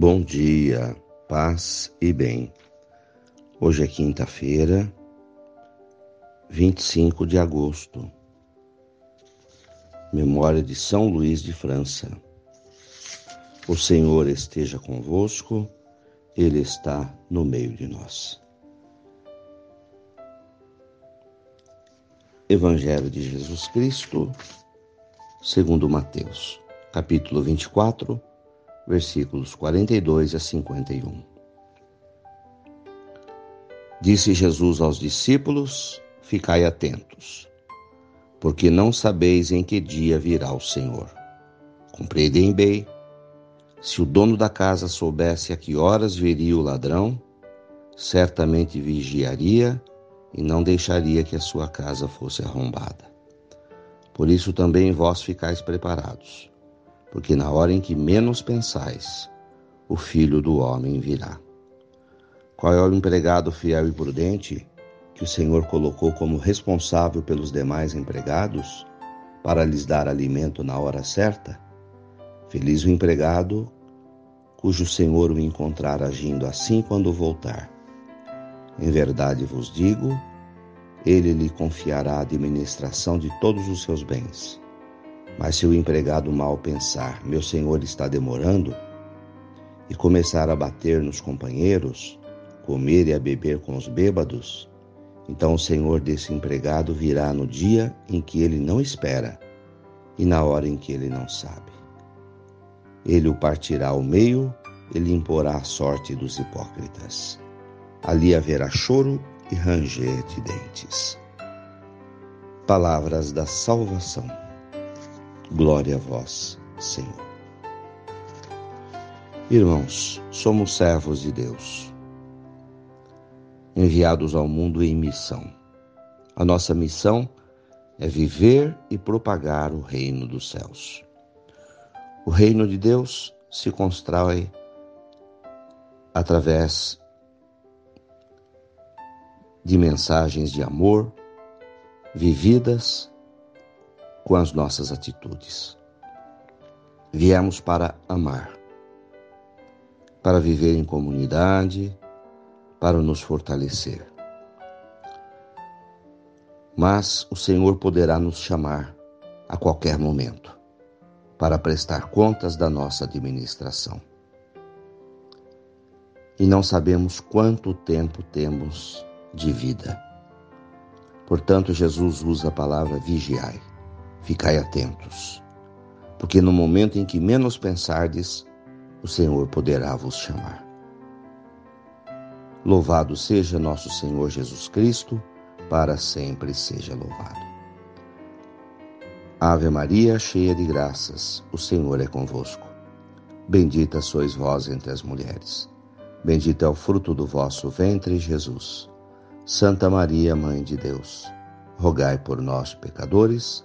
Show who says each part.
Speaker 1: Bom dia, paz e bem. Hoje é quinta-feira, 25 de agosto. Memória de São Luís de França. O Senhor esteja convosco, Ele está no meio de nós. Evangelho de Jesus Cristo, segundo Mateus, capítulo 24, versículos 42 a 51. Disse Jesus aos discípulos: Ficai atentos, porque não sabeis em que dia virá o Senhor. Compreendem bem. Se o dono da casa soubesse a que horas viria o ladrão, certamente vigiaria e não deixaria que a sua casa fosse arrombada. Por isso também vós ficais preparados, porque na hora em que menos pensais, o filho do homem virá. Qual é o empregado fiel e prudente que o Senhor colocou como responsável pelos demais empregados para lhes dar alimento na hora certa? Feliz o empregado cujo Senhor o encontrar agindo assim quando voltar. Em verdade vos digo, ele lhe confiará a administração de todos os seus bens. Mas se o empregado mal pensar, meu senhor está demorando, e começar a bater nos companheiros, comer e a beber com os bêbados, então o senhor desse empregado virá no dia em que ele não espera e na hora em que ele não sabe. Ele o partirá ao meio e imporá a sorte dos hipócritas. Ali haverá choro e ranger de dentes. Palavras da salvação. Glória a vós, Senhor. Irmãos, somos servos de Deus, enviados ao mundo em missão. A nossa missão é viver e propagar o reino dos céus. O reino de Deus se constrói através de mensagens de amor vividas com as nossas atitudes. Viemos para amar, para viver em comunidade, para nos fortalecer. Mas o Senhor poderá nos chamar a qualquer momento para prestar contas da nossa administração. E não sabemos quanto tempo temos de vida. Portanto, Jesus usa a palavra vigiai. Ficai atentos, porque no momento em que menos pensardes, o Senhor poderá vos chamar. Louvado seja nosso Senhor Jesus Cristo, para sempre seja louvado. Ave Maria, cheia de graças, o Senhor é convosco. Bendita sois vós entre as mulheres. Bendito é o fruto do vosso ventre, Jesus. Santa Maria, Mãe de Deus, rogai por nós, pecadores,